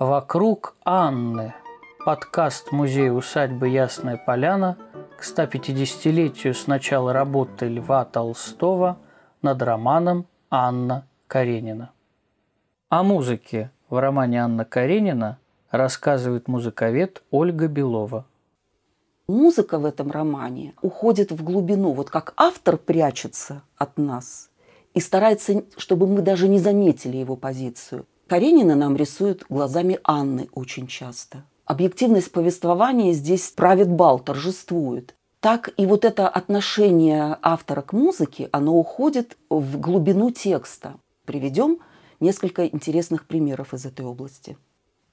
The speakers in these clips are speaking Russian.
«Вокруг Анны» – подкаст музея усадьбы «Ясная поляна» к 150-летию с начала работы Льва Толстого над романом Анна Каренина. О музыке в романе Анна Каренина рассказывает музыковед Ольга Белова. Музыка в этом романе уходит в глубину, вот как автор прячется от нас и старается, чтобы мы даже не заметили его позицию – Каренина нам рисует глазами Анны очень часто. Объективность повествования здесь правит бал, торжествует. Так и вот это отношение автора к музыке, оно уходит в глубину текста. Приведем несколько интересных примеров из этой области.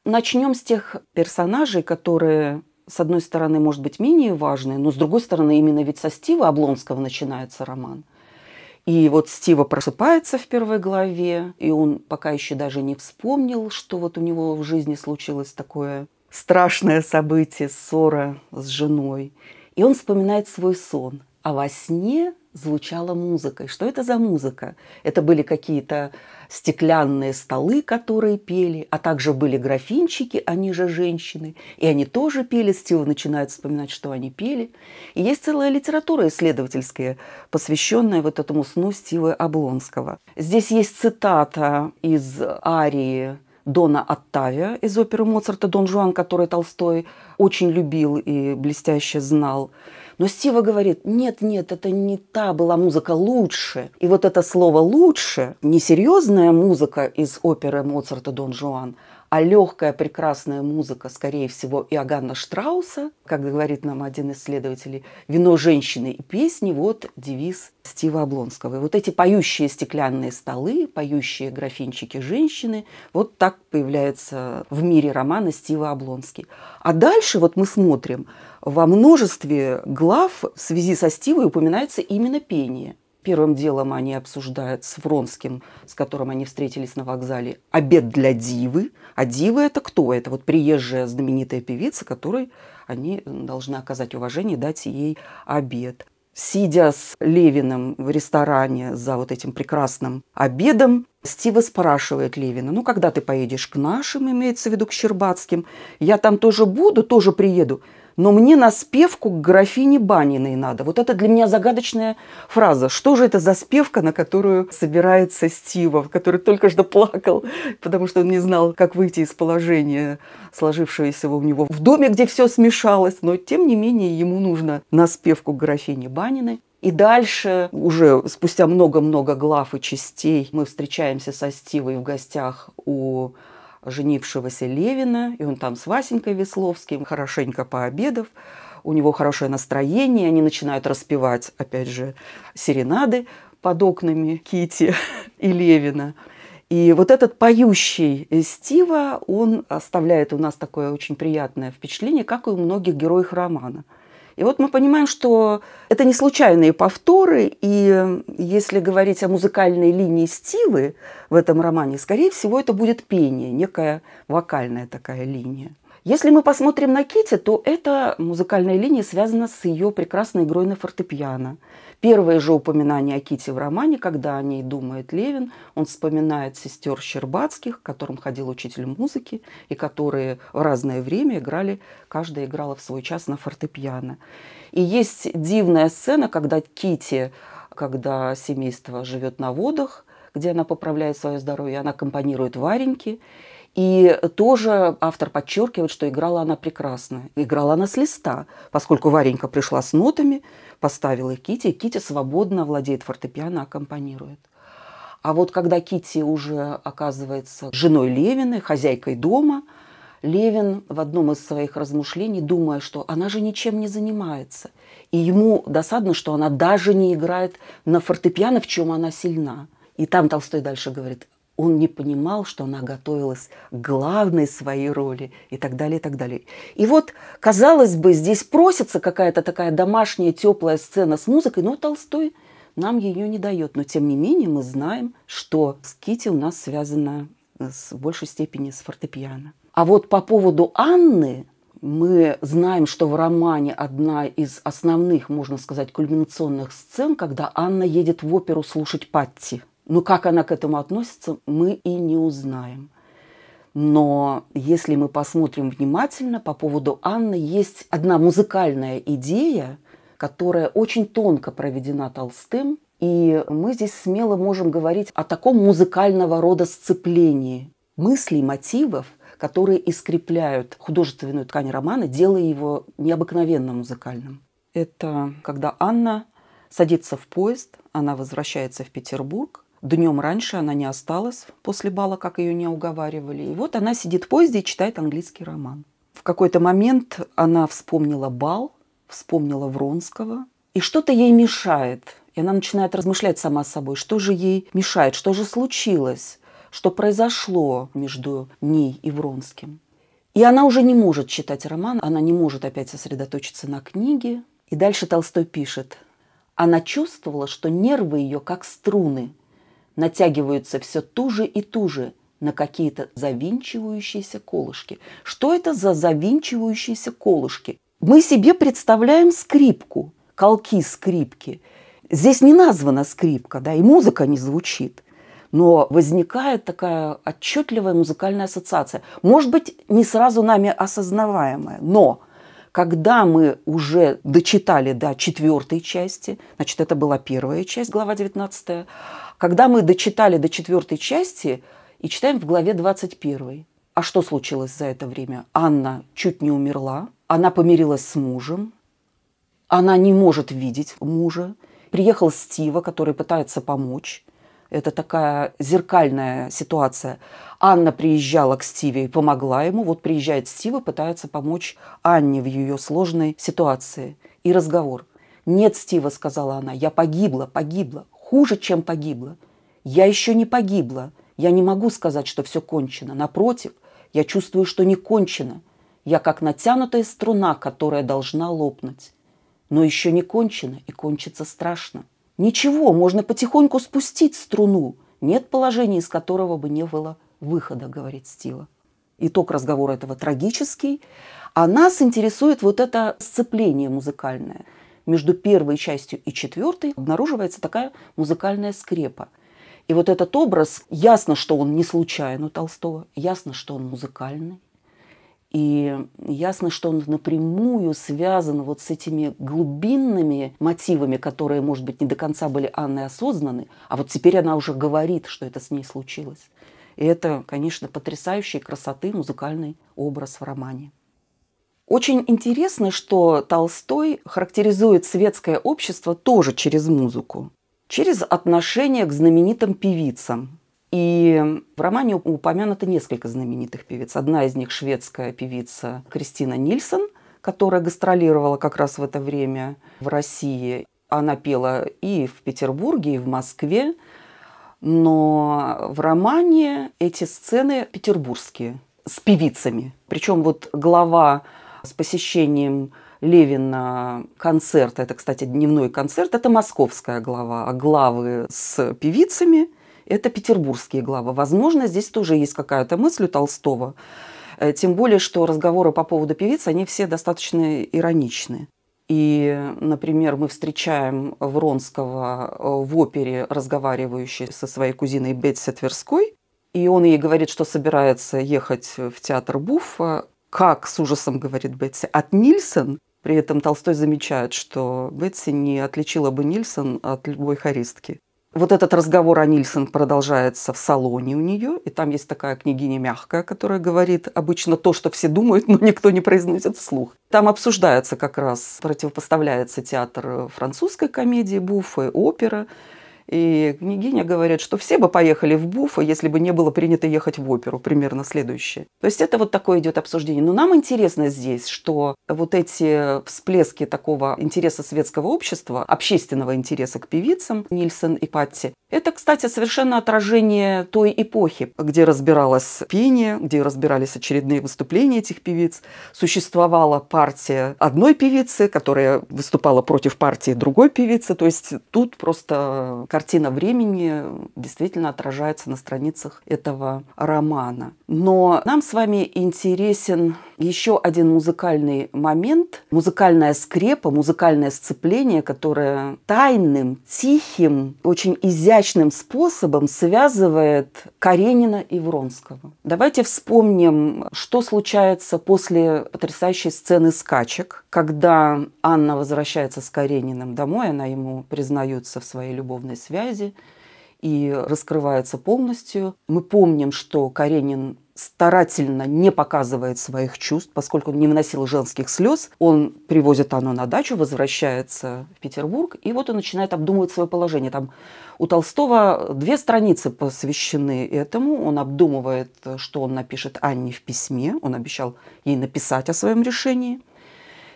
Начнем с тех персонажей, которые, с одной стороны, может быть, менее важные, но с другой стороны, именно ведь со Стива Облонского начинается роман. И вот Стива просыпается в первой главе, и он пока еще даже не вспомнил, что вот у него в жизни случилось такое страшное событие, ссора с женой. И он вспоминает свой сон. А во сне звучала музыка. И что это за музыка? Это были какие-то стеклянные столы, которые пели, а также были графинчики, они же женщины, и они тоже пели, Стива начинает вспоминать, что они пели. И есть целая литература исследовательская, посвященная вот этому сну Стивы Облонского. Здесь есть цитата из арии Дона Оттавия из оперы Моцарта «Дон Жуан», который Толстой очень любил и блестяще знал. Но Стива говорит, нет, нет, это не та была музыка лучше. И вот это слово лучше, не серьезная музыка из оперы Моцарта Дон Жуан, а легкая прекрасная музыка, скорее всего, Иоганна Штрауса, как говорит нам один исследователь, «Вино женщины и песни» – вот девиз Стива Облонского. И вот эти поющие стеклянные столы, поющие графинчики женщины, вот так появляются в мире романа Стива Облонский. А дальше вот мы смотрим – во множестве глав в связи со Стивой упоминается именно пение. Первым делом они обсуждают с Вронским, с которым они встретились на вокзале, обед для дивы. А дива это кто? Это вот приезжая знаменитая певица, которой они должны оказать уважение, дать ей обед. Сидя с Левиным в ресторане за вот этим прекрасным обедом, Стива спрашивает Левина, ну, когда ты поедешь к нашим, имеется в виду к Щербатским, я там тоже буду, тоже приеду но мне на спевку к графине Баниной надо. Вот это для меня загадочная фраза. Что же это за спевка, на которую собирается Стива, который только что плакал, потому что он не знал, как выйти из положения, сложившегося у него в доме, где все смешалось, но тем не менее ему нужно на спевку к графине Баниной. И дальше, уже спустя много-много глав и частей, мы встречаемся со Стивой в гостях у женившегося Левина, и он там с Васенькой Весловским, хорошенько пообедав, у него хорошее настроение, они начинают распевать, опять же, серенады под окнами Кити и Левина. И вот этот поющий Стива, он оставляет у нас такое очень приятное впечатление, как и у многих героев романа – и вот мы понимаем, что это не случайные повторы, и если говорить о музыкальной линии Стивы в этом романе, скорее всего, это будет пение, некая вокальная такая линия. Если мы посмотрим на Кити, то эта музыкальная линия связана с ее прекрасной игрой на фортепиано – Первое же упоминание о Ките в романе, когда о ней думает Левин, он вспоминает сестер Щербатских, к которым ходил учитель музыки, и которые в разное время играли, каждая играла в свой час на фортепиано. И есть дивная сцена, когда Кити, когда семейство живет на водах, где она поправляет свое здоровье, она компонирует Вареньке, и тоже автор подчеркивает, что играла она прекрасно. Играла она с листа, поскольку Варенька пришла с нотами, поставила их Кити, и Кити свободно владеет фортепиано, аккомпанирует. А вот когда Кити уже оказывается женой Левины, хозяйкой дома, Левин в одном из своих размышлений, думая, что она же ничем не занимается, и ему досадно, что она даже не играет на фортепиано, в чем она сильна. И там Толстой дальше говорит, он не понимал, что она готовилась к главной своей роли и так далее, и так далее. И вот, казалось бы, здесь просится какая-то такая домашняя теплая сцена с музыкой, но Толстой нам ее не дает. Но тем не менее мы знаем, что с Кити у нас связано с большей степени с фортепиано. А вот по поводу Анны мы знаем, что в романе одна из основных, можно сказать, кульминационных сцен, когда Анна едет в оперу слушать Патти – но как она к этому относится, мы и не узнаем. Но если мы посмотрим внимательно по поводу Анны, есть одна музыкальная идея, которая очень тонко проведена Толстым, и мы здесь смело можем говорить о таком музыкального рода сцеплении мыслей, мотивов, которые искрепляют художественную ткань романа, делая его необыкновенно музыкальным. Это когда Анна садится в поезд, она возвращается в Петербург, Днем раньше она не осталась после бала, как ее не уговаривали. И вот она сидит в поезде и читает английский роман. В какой-то момент она вспомнила бал, вспомнила Вронского, и что-то ей мешает. И она начинает размышлять сама с собой, что же ей мешает, что же случилось, что произошло между ней и Вронским. И она уже не может читать роман, она не может опять сосредоточиться на книге. И дальше Толстой пишет. Она чувствовала, что нервы ее как струны – натягиваются все туже и туже на какие-то завинчивающиеся колышки. Что это за завинчивающиеся колышки? Мы себе представляем скрипку, колки скрипки. Здесь не названа скрипка, да, и музыка не звучит. Но возникает такая отчетливая музыкальная ассоциация. Может быть, не сразу нами осознаваемая, но когда мы уже дочитали до четвертой части, значит, это была первая часть, глава 19, когда мы дочитали до четвертой части и читаем в главе 21. А что случилось за это время? Анна чуть не умерла, она помирилась с мужем, она не может видеть мужа. Приехал Стива, который пытается помочь. Это такая зеркальная ситуация. Анна приезжала к Стиве и помогла ему. Вот приезжает Стива, пытается помочь Анне в ее сложной ситуации. И разговор. «Нет, Стива», — сказала она, — «я погибла, погибла хуже, чем погибла. Я еще не погибла. Я не могу сказать, что все кончено. Напротив, я чувствую, что не кончено. Я как натянутая струна, которая должна лопнуть. Но еще не кончено, и кончится страшно. Ничего, можно потихоньку спустить струну. Нет положения, из которого бы не было выхода, говорит Стива. Итог разговора этого трагический. А нас интересует вот это сцепление музыкальное – между первой частью и четвертой обнаруживается такая музыкальная скрепа. И вот этот образ, ясно, что он не случайно Толстого, ясно, что он музыкальный, и ясно, что он напрямую связан вот с этими глубинными мотивами, которые, может быть, не до конца были Анной осознаны, а вот теперь она уже говорит, что это с ней случилось. И это, конечно, потрясающей красоты музыкальный образ в романе. Очень интересно, что Толстой характеризует светское общество тоже через музыку, через отношение к знаменитым певицам. И в романе упомянуто несколько знаменитых певиц. Одна из них шведская певица Кристина Нильсон, которая гастролировала как раз в это время в России. Она пела и в Петербурге, и в Москве. Но в романе эти сцены петербургские, с певицами. Причем вот глава с посещением Левина концерт, это, кстати, дневной концерт, это московская глава, а главы с певицами – это петербургские главы. Возможно, здесь тоже есть какая-то мысль у Толстого, э, тем более, что разговоры по поводу певиц, они все достаточно ироничны. И, например, мы встречаем Вронского э, в опере, разговаривающий со своей кузиной Бетси Тверской, и он ей говорит, что собирается ехать в театр Буффа, как, с ужасом говорит Бетси, от Нильсон. При этом Толстой замечает, что Бетси не отличила бы Нильсон от любой хористки. Вот этот разговор о Нильсон продолжается в салоне у нее, и там есть такая княгиня мягкая, которая говорит обычно то, что все думают, но никто не произносит вслух. Там обсуждается как раз, противопоставляется театр французской комедии, буфы, опера, и княгиня говорит, что все бы поехали в Буфа, если бы не было принято ехать в оперу, примерно следующее. То есть это вот такое идет обсуждение. Но нам интересно здесь, что вот эти всплески такого интереса светского общества, общественного интереса к певицам Нильсон и Патти, это, кстати, совершенно отражение той эпохи, где разбиралось пение, где разбирались очередные выступления этих певиц. Существовала партия одной певицы, которая выступала против партии другой певицы. То есть тут просто картина времени действительно отражается на страницах этого романа. Но нам с вами интересен еще один музыкальный момент, музыкальная скрепа, музыкальное сцепление, которое тайным, тихим, очень изящным способом связывает Каренина и Вронского. Давайте вспомним, что случается после потрясающей сцены скачек, когда Анна возвращается с Карениным домой, она ему признается в своей любовной связи, и раскрывается полностью. Мы помним, что Каренин старательно не показывает своих чувств, поскольку он не выносил женских слез. Он привозит Анну на дачу, возвращается в Петербург, и вот он начинает обдумывать свое положение. Там у Толстого две страницы посвящены этому. Он обдумывает, что он напишет Анне в письме. Он обещал ей написать о своем решении.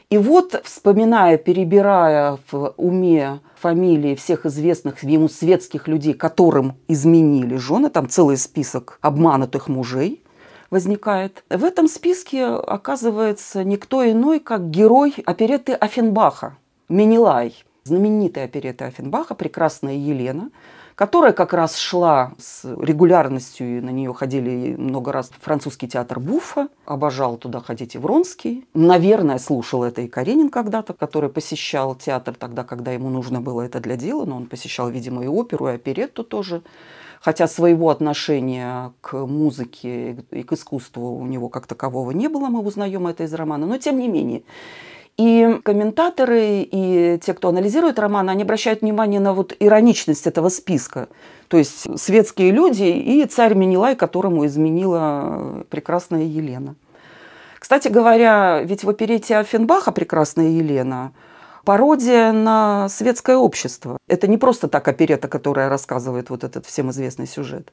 И вот, вспоминая, перебирая в уме фамилии всех известных ему светских людей, которым изменили жены, там целый список обманутых мужей, возникает. В этом списке оказывается никто иной, как герой опереты Афенбаха, Менелай, знаменитая оперета Афенбаха «Прекрасная Елена», которая как раз шла с регулярностью, и на нее ходили много раз французский театр Буффа, обожал туда ходить и Вронский. Наверное, слушал это и Каренин когда-то, который посещал театр тогда, когда ему нужно было это для дела, но он посещал, видимо, и оперу, и оперетту тоже хотя своего отношения к музыке и к искусству у него как такового не было, мы узнаем это из романа, но тем не менее. И комментаторы, и те, кто анализирует роман, они обращают внимание на вот ироничность этого списка. То есть светские люди и царь Менелай, которому изменила прекрасная Елена. Кстати говоря, ведь в оперете Афенбаха «Прекрасная Елена» пародия на светское общество. Это не просто так оперета, которая рассказывает вот этот всем известный сюжет.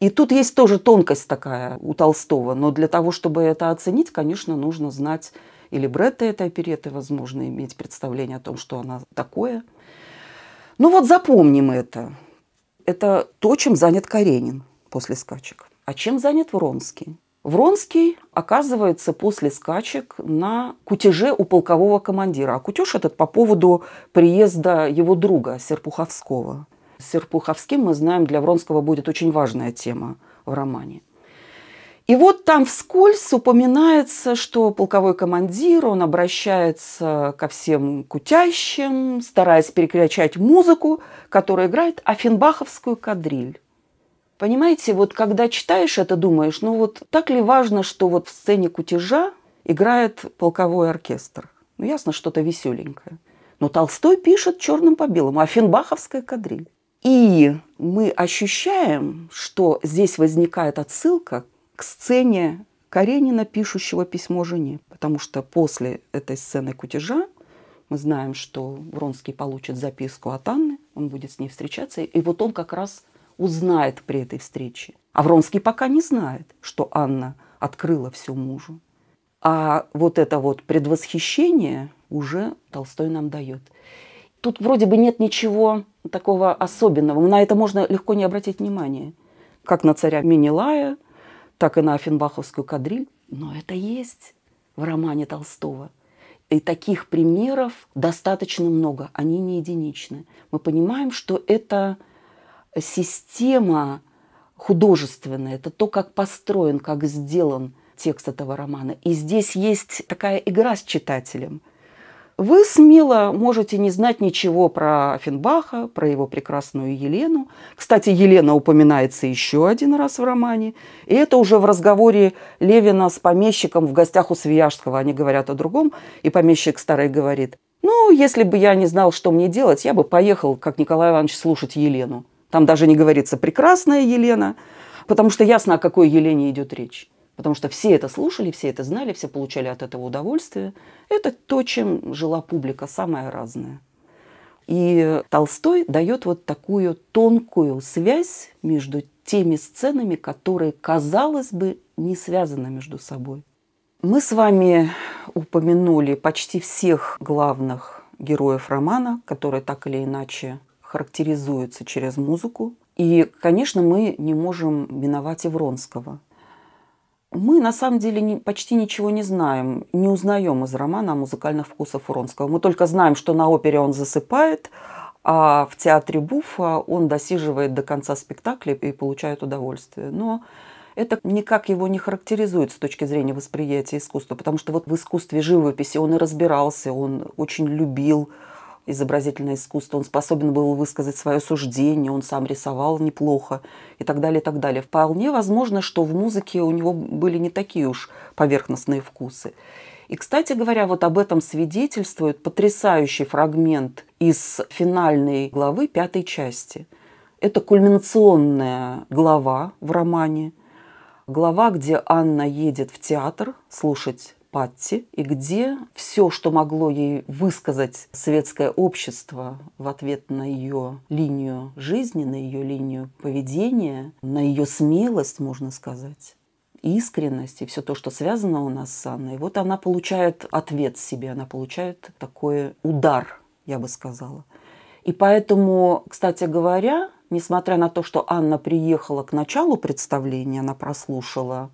И тут есть тоже тонкость такая у Толстого, но для того, чтобы это оценить, конечно, нужно знать или бретта этой опереты, возможно, иметь представление о том, что она такое. Ну вот запомним это. Это то, чем занят Каренин после скачек. А чем занят Вронский? Вронский оказывается после скачек на кутеже у полкового командира. А кутеж этот по поводу приезда его друга Серпуховского. С Серпуховским, мы знаем, для Вронского будет очень важная тема в романе. И вот там вскользь упоминается, что полковой командир, он обращается ко всем кутящим, стараясь переключать музыку, которая играет афинбаховскую кадриль. Понимаете, вот когда читаешь это, думаешь, ну вот так ли важно, что вот в сцене кутежа играет полковой оркестр? Ну, ясно, что-то веселенькое. Но Толстой пишет черным по белому, Афинбаховская кадриль. И мы ощущаем, что здесь возникает отсылка к сцене Каренина, пишущего письмо жене. Потому что после этой сцены кутежа мы знаем, что Вронский получит записку от Анны, он будет с ней встречаться, и вот он как раз узнает при этой встрече. А Вронский пока не знает, что Анна открыла все мужу. А вот это вот предвосхищение уже Толстой нам дает. Тут вроде бы нет ничего такого особенного. На это можно легко не обратить внимания. Как на царя Менелая, так и на Афенбаховскую кадриль. Но это есть в романе Толстого. И таких примеров достаточно много, они не единичны. Мы понимаем, что это система художественная, это то, как построен, как сделан текст этого романа. И здесь есть такая игра с читателем – вы смело можете не знать ничего про Финбаха, про его прекрасную Елену. Кстати, Елена упоминается еще один раз в романе. И это уже в разговоре Левина с помещиком в гостях у Свияжского. Они говорят о другом. И помещик старый говорит, ну, если бы я не знал, что мне делать, я бы поехал, как Николай Иванович, слушать Елену. Там даже не говорится «прекрасная Елена», потому что ясно, о какой Елене идет речь. Потому что все это слушали, все это знали, все получали от этого удовольствие. Это то, чем жила публика, самая разная. И Толстой дает вот такую тонкую связь между теми сценами, которые, казалось бы, не связаны между собой. Мы с вами упомянули почти всех главных героев романа, которые так или иначе характеризуются через музыку. И, конечно, мы не можем миновать и Вронского – мы на самом деле почти ничего не знаем, не узнаем из романа о музыкальных вкусах Фуронского. Мы только знаем, что на опере он засыпает, а в театре Буфа он досиживает до конца спектакля и получает удовольствие. Но это никак его не характеризует с точки зрения восприятия искусства, потому что вот в искусстве живописи он и разбирался, он очень любил изобразительное искусство, он способен был высказать свое суждение, он сам рисовал неплохо и так далее, и так далее. Вполне возможно, что в музыке у него были не такие уж поверхностные вкусы. И, кстати говоря, вот об этом свидетельствует потрясающий фрагмент из финальной главы пятой части. Это кульминационная глава в романе, глава, где Анна едет в театр слушать Патти, и где все, что могло ей высказать светское общество в ответ на ее линию жизни, на ее линию поведения, на ее смелость, можно сказать, искренность и все то, что связано у нас с Анной, вот она получает ответ себе, она получает такой удар, я бы сказала. И поэтому, кстати говоря, несмотря на то, что Анна приехала к началу представления, она прослушала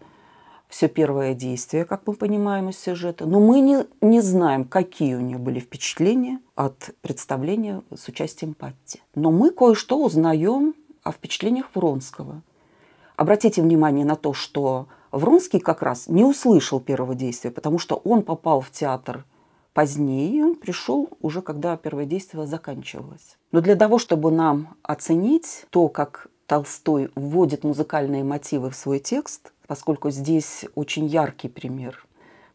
все первое действие, как мы понимаем из сюжета. Но мы не, не знаем, какие у нее были впечатления от представления с участием Патти. Но мы кое-что узнаем о впечатлениях Вронского. Обратите внимание на то, что Вронский как раз не услышал первого действия, потому что он попал в театр позднее, он пришел уже, когда первое действие заканчивалось. Но для того, чтобы нам оценить то, как Толстой вводит музыкальные мотивы в свой текст – поскольку здесь очень яркий пример.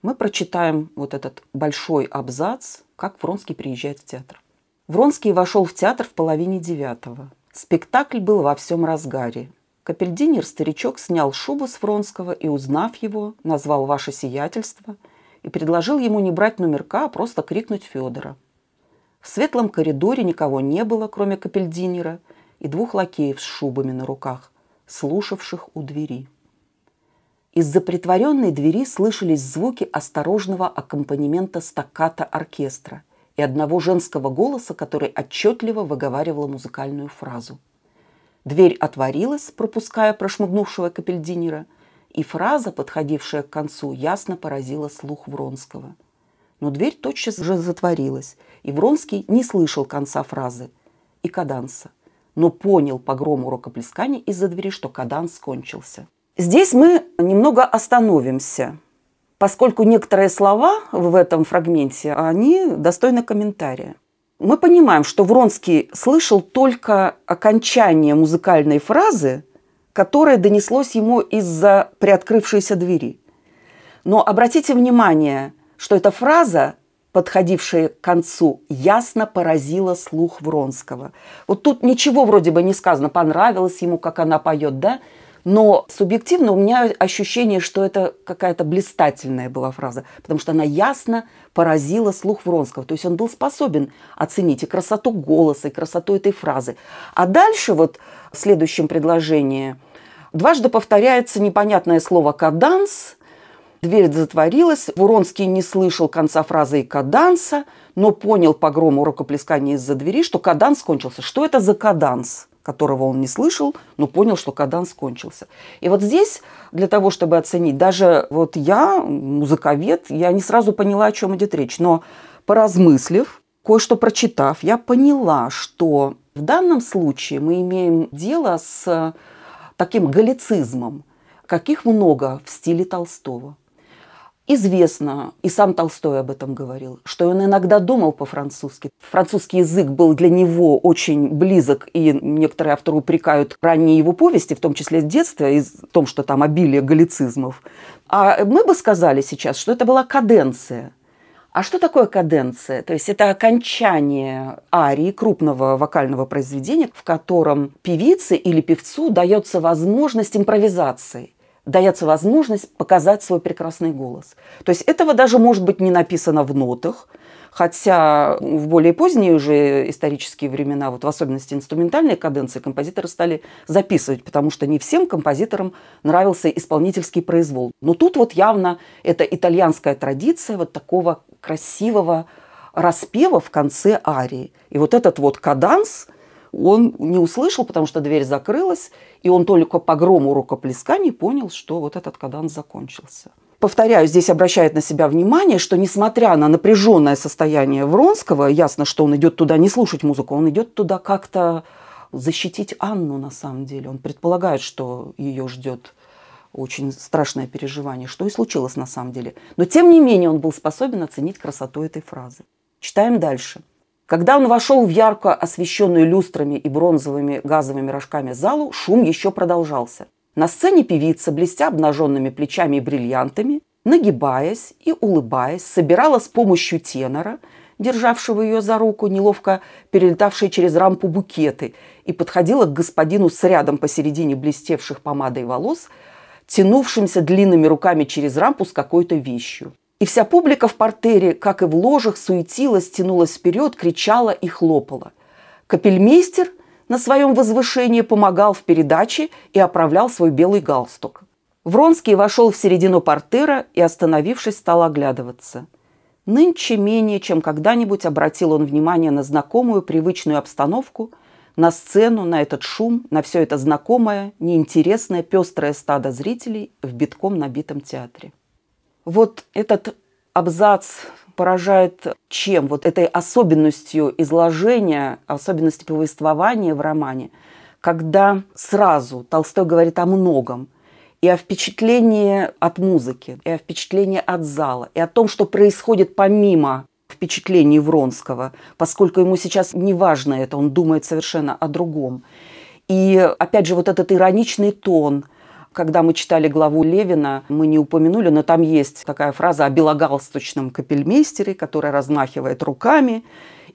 Мы прочитаем вот этот большой абзац, как Вронский приезжает в театр. Вронский вошел в театр в половине девятого. Спектакль был во всем разгаре. Капельдинер старичок снял шубу с Вронского и, узнав его, назвал «Ваше сиятельство» и предложил ему не брать номерка, а просто крикнуть Федора. В светлом коридоре никого не было, кроме капельдинера и двух лакеев с шубами на руках, слушавших у двери. Из-за притворенной двери слышались звуки осторожного аккомпанемента стакката оркестра и одного женского голоса, который отчетливо выговаривал музыкальную фразу. Дверь отворилась, пропуская прошмыгнувшего капельдинера, и фраза, подходившая к концу, ясно поразила слух Вронского. Но дверь тотчас же затворилась, и Вронский не слышал конца фразы и каданса, но понял по грому рукоплескания из-за двери, что каданс кончился. Здесь мы немного остановимся, поскольку некоторые слова в этом фрагменте, они достойны комментария. Мы понимаем, что Вронский слышал только окончание музыкальной фразы, которое донеслось ему из-за приоткрывшейся двери. Но обратите внимание, что эта фраза, подходившая к концу, ясно поразила слух Вронского. Вот тут ничего вроде бы не сказано, понравилось ему, как она поет, да? Но субъективно у меня ощущение, что это какая-то блистательная была фраза, потому что она ясно поразила слух Вронского. То есть он был способен оценить и красоту голоса, и красоту этой фразы. А дальше вот в следующем предложении дважды повторяется непонятное слово «каданс», Дверь затворилась, Вронский не слышал конца фразы и каданса, но понял по грому рукоплескания из-за двери, что каданс кончился. Что это за каданс? Которого он не слышал, но понял, что каданс кончился. И вот здесь, для того, чтобы оценить, даже вот я, музыковед, я не сразу поняла, о чем идет речь, но поразмыслив, кое-что прочитав, я поняла, что в данном случае мы имеем дело с таким галлицизмом, каких много в стиле Толстого – Известно, и сам Толстой об этом говорил, что он иногда думал по-французски. Французский язык был для него очень близок, и некоторые авторы упрекают ранние его повести, в том числе с детства, и в том, что там обилие галлицизмов. А мы бы сказали сейчас, что это была каденция. А что такое каденция? То есть это окончание арии крупного вокального произведения, в котором певице или певцу дается возможность импровизации дается возможность показать свой прекрасный голос. То есть этого даже может быть не написано в нотах, хотя в более поздние уже исторические времена, вот в особенности инструментальные каденции, композиторы стали записывать, потому что не всем композиторам нравился исполнительский произвол. Но тут вот явно это итальянская традиция вот такого красивого распева в конце арии. И вот этот вот каданс – он не услышал, потому что дверь закрылась, и он только по грому рукоплесканий понял, что вот этот каданс закончился. Повторяю, здесь обращает на себя внимание, что несмотря на напряженное состояние Вронского, ясно, что он идет туда не слушать музыку, он идет туда как-то защитить Анну на самом деле. Он предполагает, что ее ждет очень страшное переживание, что и случилось на самом деле. Но тем не менее он был способен оценить красоту этой фразы. Читаем дальше. Когда он вошел в ярко освещенную люстрами и бронзовыми газовыми рожками залу, шум еще продолжался. На сцене певица, блестя обнаженными плечами и бриллиантами, нагибаясь и улыбаясь, собирала с помощью тенора, державшего ее за руку, неловко перелетавшие через рампу букеты, и подходила к господину с рядом посередине блестевших помадой волос, тянувшимся длинными руками через рампу с какой-то вещью. И вся публика в портере, как и в ложах, суетилась, тянулась вперед, кричала и хлопала. Капельмейстер на своем возвышении помогал в передаче и оправлял свой белый галстук. Вронский вошел в середину портера и, остановившись, стал оглядываться. Нынче менее, чем когда-нибудь обратил он внимание на знакомую привычную обстановку, на сцену, на этот шум, на все это знакомое, неинтересное, пестрое стадо зрителей в битком набитом театре. Вот этот абзац поражает чем? Вот этой особенностью изложения, особенностью повествования в романе, когда сразу Толстой говорит о многом – и о впечатлении от музыки, и о впечатлении от зала, и о том, что происходит помимо впечатлений Вронского, поскольку ему сейчас не важно это, он думает совершенно о другом. И опять же вот этот ироничный тон, когда мы читали главу Левина, мы не упомянули, но там есть такая фраза о белогалстучном капельмейстере, который размахивает руками,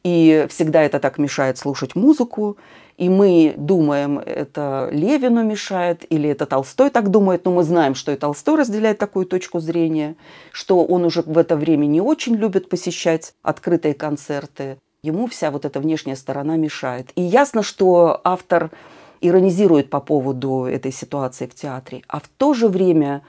и всегда это так мешает слушать музыку. И мы думаем, это Левину мешает, или это Толстой так думает, но мы знаем, что и Толстой разделяет такую точку зрения, что он уже в это время не очень любит посещать открытые концерты. Ему вся вот эта внешняя сторона мешает. И ясно, что автор иронизирует по поводу этой ситуации в театре, а в то же время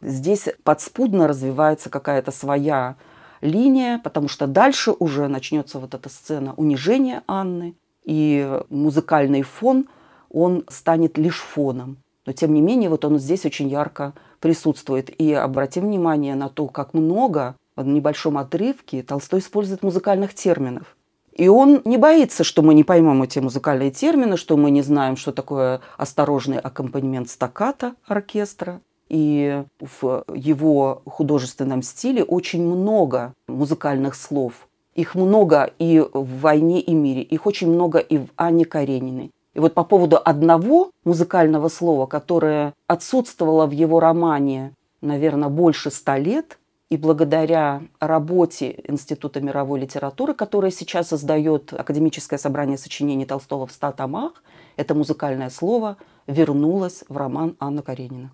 здесь подспудно развивается какая-то своя линия, потому что дальше уже начнется вот эта сцена унижения Анны, и музыкальный фон, он станет лишь фоном. Но тем не менее, вот он здесь очень ярко присутствует. И обратим внимание на то, как много в небольшом отрывке Толстой использует музыкальных терминов. И он не боится, что мы не поймем эти музыкальные термины, что мы не знаем, что такое осторожный аккомпанемент стаката оркестра. И в его художественном стиле очень много музыкальных слов, их много и в «Войне и мире», их очень много и в Анне Карениной. И вот по поводу одного музыкального слова, которое отсутствовало в его романе, наверное, больше ста лет, и благодаря работе Института мировой литературы, которое сейчас создает Академическое собрание сочинений Толстого в ста томах, это музыкальное слово вернулось в роман Анна Каренина.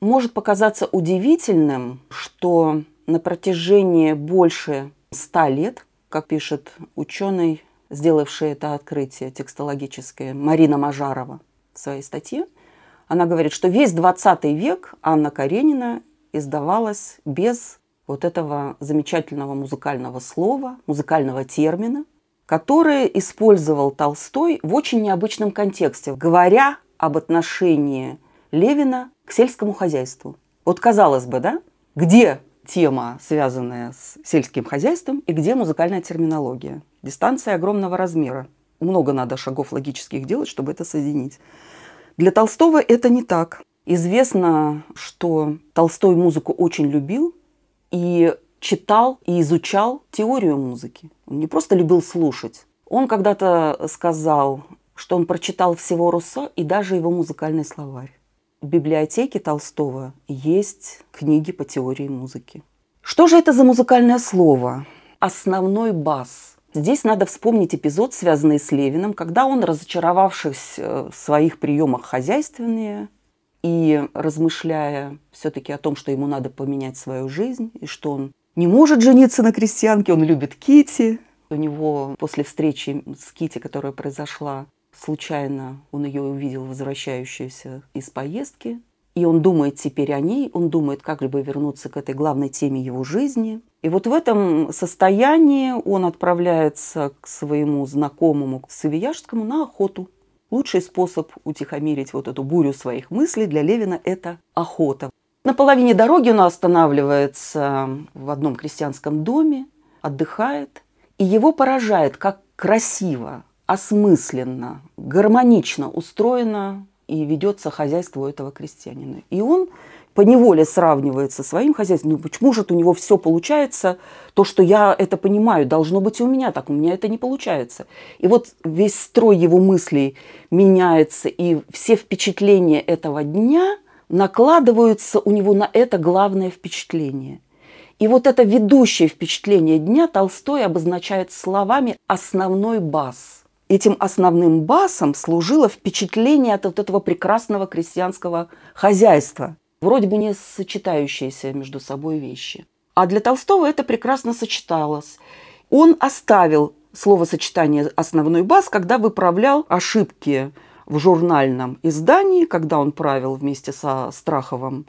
Может показаться удивительным, что на протяжении больше ста лет как пишет ученый, сделавший это открытие текстологическое, Марина Мажарова в своей статье. Она говорит, что весь 20 век Анна Каренина издавалась без вот этого замечательного музыкального слова, музыкального термина, который использовал Толстой в очень необычном контексте, говоря об отношении Левина к сельскому хозяйству. Вот казалось бы, да, где тема, связанная с сельским хозяйством, и где музыкальная терминология. Дистанция огромного размера. Много надо шагов логических делать, чтобы это соединить. Для Толстого это не так. Известно, что Толстой музыку очень любил и читал и изучал теорию музыки. Он не просто любил слушать. Он когда-то сказал, что он прочитал всего Руссо и даже его музыкальный словарь. В библиотеке Толстого есть книги по теории музыки. Что же это за музыкальное слово? Основной бас. Здесь надо вспомнить эпизод, связанный с Левиным, когда он, разочаровавшись э, в своих приемах хозяйственные и размышляя все-таки о том, что ему надо поменять свою жизнь, и что он не может жениться на крестьянке, он любит Кити. У него после встречи с Кити, которая произошла, Случайно он ее увидел, возвращающуюся из поездки. И он думает теперь о ней, он думает, как бы вернуться к этой главной теме его жизни. И вот в этом состоянии он отправляется к своему знакомому Савияжскому на охоту. Лучший способ утихомирить вот эту бурю своих мыслей для Левина – это охота. На половине дороги он останавливается в одном крестьянском доме, отдыхает, и его поражает, как красиво осмысленно, гармонично устроено и ведется хозяйство этого крестьянина. И он по неволе сравнивает со своим хозяйством. Ну почему же у него все получается? То, что я это понимаю, должно быть и у меня так. У меня это не получается. И вот весь строй его мыслей меняется, и все впечатления этого дня накладываются у него на это главное впечатление. И вот это ведущее впечатление дня Толстой обозначает словами «основной бас». Этим основным басом служило впечатление от вот этого прекрасного крестьянского хозяйства, вроде бы не сочетающиеся между собой вещи. А для Толстого это прекрасно сочеталось. Он оставил словосочетание «основной бас», когда выправлял ошибки в журнальном издании, когда он правил вместе со Страховым,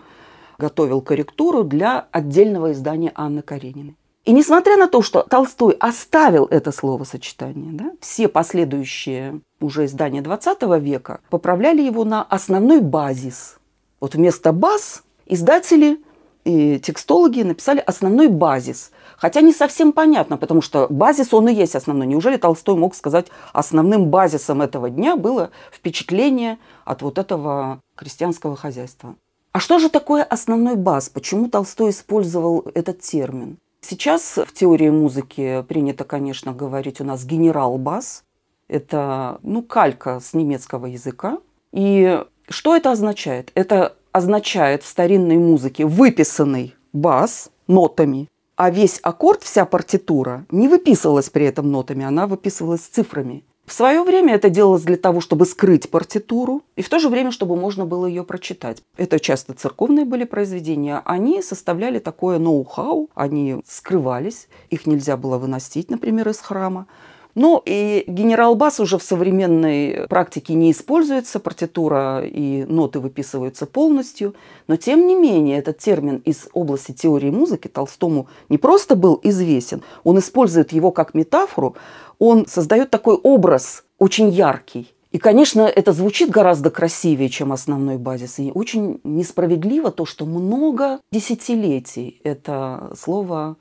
готовил корректуру для отдельного издания Анны Карениной. И несмотря на то, что Толстой оставил это словосочетание, да, все последующие уже издания XX века поправляли его на основной базис. Вот вместо баз издатели и текстологи написали основной базис. Хотя не совсем понятно, потому что базис он и есть основной. Неужели Толстой мог сказать, основным базисом этого дня было впечатление от вот этого крестьянского хозяйства? А что же такое основной баз? Почему Толстой использовал этот термин? Сейчас в теории музыки принято, конечно, говорить у нас генерал-бас. Это, ну, калька с немецкого языка. И что это означает? Это означает в старинной музыке выписанный бас нотами, а весь аккорд, вся партитура не выписывалась при этом нотами, она выписывалась цифрами. В свое время это делалось для того, чтобы скрыть партитуру, и в то же время, чтобы можно было ее прочитать. Это часто церковные были произведения. Они составляли такое ноу-хау, они скрывались, их нельзя было выносить, например, из храма. Но и генерал-бас уже в современной практике не используется, партитура и ноты выписываются полностью. Но тем не менее этот термин из области теории музыки Толстому не просто был известен, он использует его как метафору, он создает такой образ очень яркий. И, конечно, это звучит гораздо красивее, чем основной базис. И очень несправедливо то, что много десятилетий это слово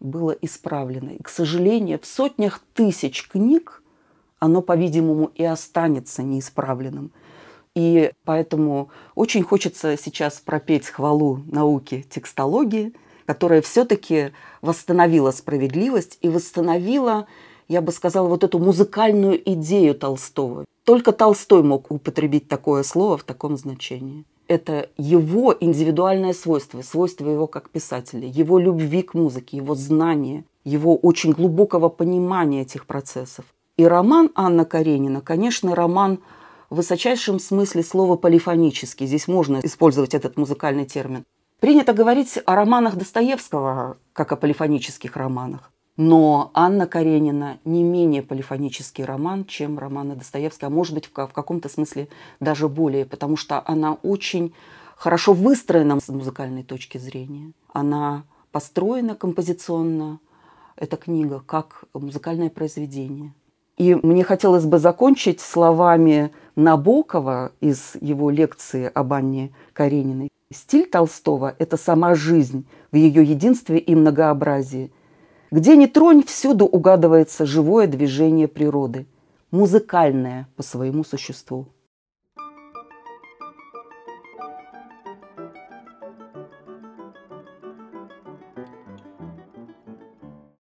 было исправлено. И, к сожалению, в сотнях тысяч книг оно, по-видимому, и останется неисправленным. И поэтому очень хочется сейчас пропеть хвалу науке текстологии, которая все-таки восстановила справедливость и восстановила я бы сказала, вот эту музыкальную идею Толстого. Только Толстой мог употребить такое слово в таком значении. Это его индивидуальное свойство, свойство его как писателя, его любви к музыке, его знания, его очень глубокого понимания этих процессов. И роман Анна Каренина, конечно, роман в высочайшем смысле слова полифонический. Здесь можно использовать этот музыкальный термин. Принято говорить о романах Достоевского, как о полифонических романах. Но Анна Каренина не менее полифонический роман, чем романы Достоевского, а может быть в, в каком-то смысле даже более, потому что она очень хорошо выстроена с музыкальной точки зрения. Она построена композиционно, эта книга, как музыкальное произведение. И мне хотелось бы закончить словами Набокова из его лекции об Анне Карениной. Стиль Толстого – это сама жизнь в ее единстве и многообразии – где ни тронь, всюду угадывается живое движение природы, музыкальное по своему существу.